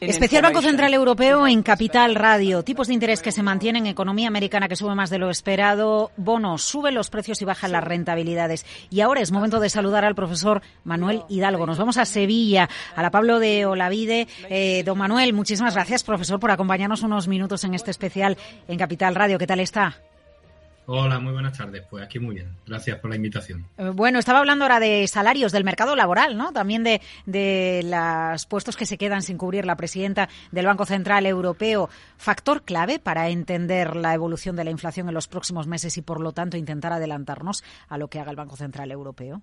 Especial Banco Central Europeo en Capital Radio. Tipos de interés que se mantienen, economía americana que sube más de lo esperado, bonos, suben los precios y bajan las rentabilidades. Y ahora es momento de saludar al profesor Manuel Hidalgo. Nos vamos a Sevilla, a la Pablo de Olavide. Eh, don Manuel, muchísimas gracias, profesor, por acompañarnos unos minutos en este especial en Capital Radio. ¿Qué tal está? Hola, muy buenas tardes. Pues aquí muy bien. Gracias por la invitación. Eh, bueno, estaba hablando ahora de salarios, del mercado laboral, ¿no? También de, de los puestos que se quedan sin cubrir la presidenta del Banco Central Europeo. Factor clave para entender la evolución de la inflación en los próximos meses y, por lo tanto, intentar adelantarnos a lo que haga el Banco Central Europeo.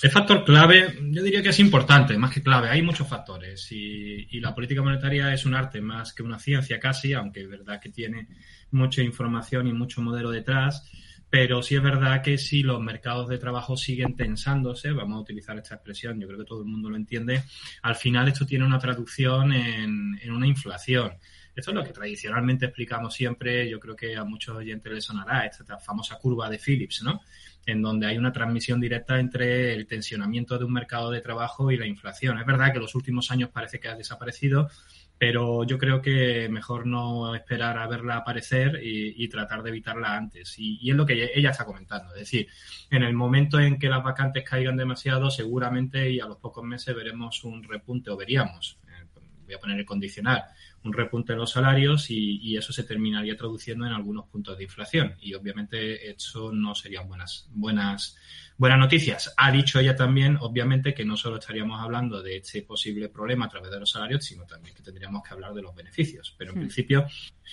El factor clave, yo diría que es importante, más que clave. Hay muchos factores y, la política monetaria es un arte más que una ciencia casi, aunque es verdad que tiene mucha información y mucho modelo detrás. Pero sí es verdad que si los mercados de trabajo siguen tensándose, vamos a utilizar esta expresión, yo creo que todo el mundo lo entiende, al final esto tiene una traducción en, en una inflación. Esto es lo que tradicionalmente explicamos siempre, yo creo que a muchos oyentes les sonará, esta famosa curva de Phillips, ¿no? En donde hay una transmisión directa entre el tensionamiento de un mercado de trabajo y la inflación. Es verdad que los últimos años parece que ha desaparecido, pero yo creo que mejor no esperar a verla aparecer y, tratar de evitarla antes. Y, y, es lo que ella está comentando. Es decir, en el momento en que las vacantes caigan demasiado, seguramente y a los pocos meses veremos un repunte o veríamos, eh, voy a poner el condicional, un repunte de los salarios y, y, eso se terminaría traduciendo en algunos puntos de inflación. Y obviamente eso no serían buenas, buenas, buenas noticias. Ha dicho ella también, obviamente, que no solo estaríamos hablando de este posible problema a través de los salarios, sino también que tendríamos que hablar de los beneficios. Pero en hmm. principio,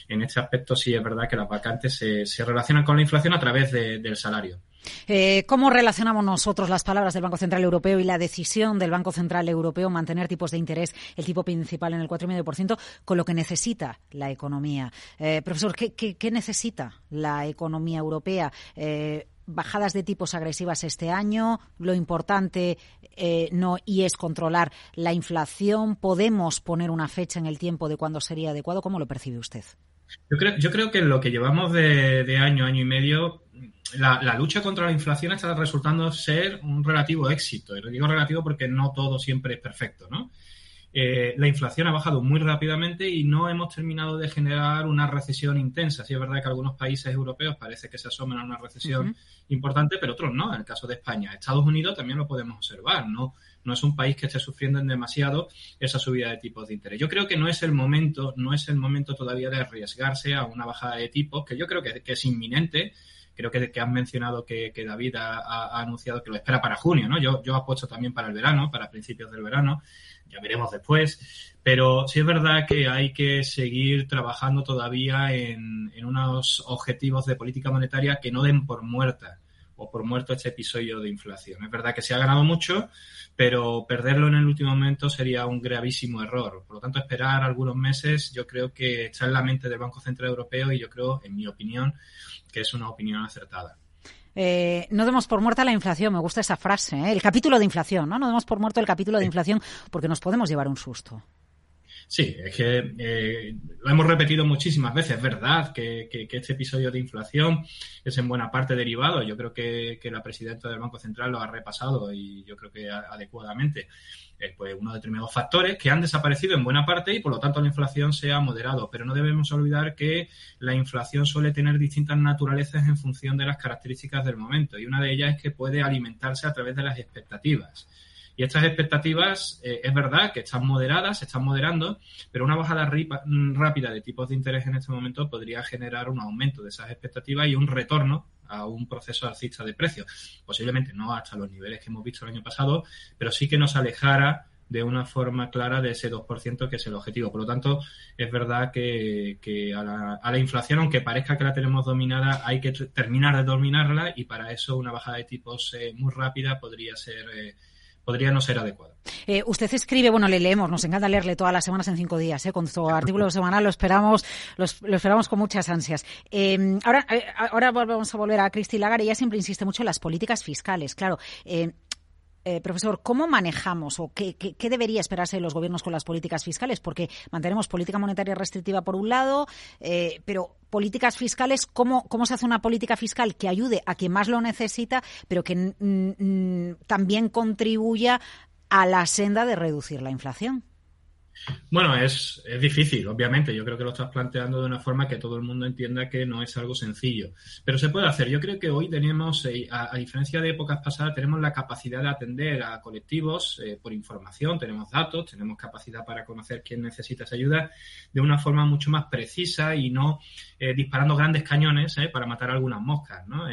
en este aspecto sí es verdad que las vacantes se, se relacionan con la inflación a través de, del salario. Eh, ¿Cómo relacionamos nosotros las palabras del Banco Central Europeo y la decisión del Banco Central Europeo mantener tipos de interés, el tipo principal en el 4,5%, con lo que necesita la economía? Eh, profesor, ¿qué, ¿qué, qué, necesita la economía europea? Eh, bajadas de tipos agresivas este año. Lo importante no y es controlar la inflación. Podemos poner una fecha en el tiempo de cuándo sería adecuado. ¿Cómo lo percibe usted? Yo creo, yo creo que lo que llevamos de, de año, año y medio, la, la, lucha contra la inflación está resultando ser un relativo éxito. Y lo digo relativo porque no todo siempre es perfecto, ¿no? Eh, la inflación ha bajado muy rápidamente y no hemos terminado de generar una recesión intensa. Sí es verdad que algunos países europeos parece que se asoman a una recesión uh -huh. importante, pero otros no. En el caso de España, Estados Unidos también lo podemos observar. No, no es un país que esté sufriendo en demasiado esa subida de tipos de interés. Yo creo que no es el momento, no es el momento todavía de arriesgarse a una bajada de tipos, que yo creo que, que es inminente creo que, que has mencionado que, que David ha, ha, anunciado que lo espera para junio, ¿no? Yo, yo apuesto también para el verano, para principios del verano, ya veremos después, pero sí es verdad que hay que seguir trabajando todavía en, unos objetivos de política monetaria que no den por muerta o por muerto este episodio de inflación. Es verdad que se ha ganado mucho, pero perderlo en el último momento sería un gravísimo error. Por lo tanto, esperar algunos meses yo creo que está en la mente del Banco Central Europeo y yo creo, en mi opinión, que es una opinión acertada. Eh, no demos por muerta la inflación, me gusta esa frase, ¿eh? el capítulo de inflación, ¿no? No demos por muerto el capítulo de inflación porque nos podemos llevar un susto. Sí, es que eh, lo hemos repetido muchísimas veces, es verdad que, este episodio de inflación es en buena parte derivado. Yo creo que, que la presidenta del Banco Central lo ha repasado y yo creo que adecuadamente. Eh, pues unos determinados factores que han desaparecido en buena parte y por lo tanto la inflación se ha moderado. Pero no debemos olvidar que la inflación suele tener distintas naturalezas en función de las características del momento y una de ellas es que puede alimentarse a través de las expectativas. Y estas expectativas, eh, es verdad que están moderadas, se están moderando, pero una bajada rápida de tipos de interés en este momento podría generar un aumento de esas expectativas y un retorno a un proceso alcista de precios. Posiblemente no hasta los niveles que hemos visto el año pasado, pero sí que nos alejara de una forma clara de ese 2% que es el objetivo. Por lo tanto, es verdad que, que a, la, a, la, inflación, aunque parezca que la tenemos dominada, hay que terminar de dominarla y para eso una bajada de tipos eh, muy rápida podría ser eh, podría no ser adecuado. Eh, usted escribe, bueno, le leemos, nos encanta leerle todas las semanas en cinco días, ¿eh? con su artículo semanal lo esperamos, lo, lo esperamos con muchas ansias. Eh, ahora, eh, ahora vamos a volver a Cristi Lagarde, ella siempre insiste mucho en las políticas fiscales, claro. Eh, profesor, ¿cómo manejamos o qué, qué, qué, debería esperarse de los gobiernos con las políticas fiscales? Porque mantenemos política monetaria restrictiva por un lado, eh, pero políticas fiscales, ¿cómo, ¿cómo se hace una política fiscal que ayude a quien más lo necesita, pero que también contribuya a la senda de reducir la inflación? Bueno, es, es, difícil, obviamente. Yo creo que lo estás planteando de una forma que todo el mundo entienda que no es algo sencillo. Pero se puede hacer. Yo creo que hoy tenemos, eh, a, a diferencia de épocas pasadas, tenemos la capacidad de atender a colectivos eh, por información, tenemos datos, tenemos capacidad para conocer quién necesita esa ayuda de una forma mucho más precisa y no eh, disparando grandes cañones eh, para matar algunas moscas, ¿no?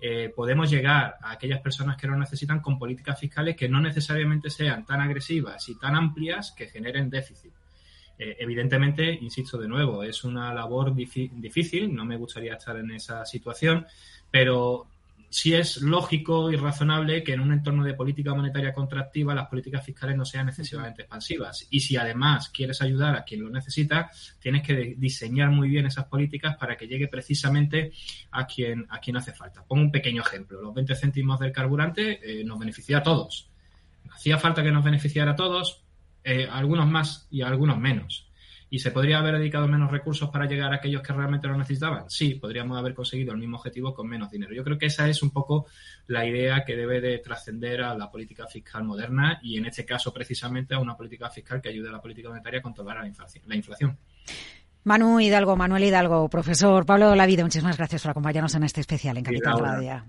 Eh, podemos llegar a aquellas personas que lo necesitan con políticas fiscales que no necesariamente sean tan agresivas y tan amplias que generen déficit. Eh, evidentemente, insisto de nuevo, es una labor difícil, no me gustaría estar en esa situación, pero sí es lógico y razonable que en un entorno de política monetaria contractiva las políticas fiscales no sean excesivamente expansivas. Y si además quieres ayudar a quien lo necesita, tienes que diseñar muy bien esas políticas para que llegue precisamente a quien, a quien hace falta. Pongo un pequeño ejemplo. Los 20 céntimos del carburante eh, nos beneficia a todos. Hacía falta que nos beneficiara a todos, eh, a algunos más y a algunos menos ¿Y se podría haber dedicado menos recursos para llegar a aquellos que realmente lo necesitaban? Sí, podríamos haber conseguido el mismo objetivo con menos dinero. Yo creo que esa es un poco la idea que debe de trascender a la política fiscal moderna y en este caso precisamente a una política fiscal que ayude a la política monetaria a controlar la inflación. Manu Hidalgo, Manuel Hidalgo, profesor Pablo Lavide, muchísimas gracias por acompañarnos en este especial en Capital Radio.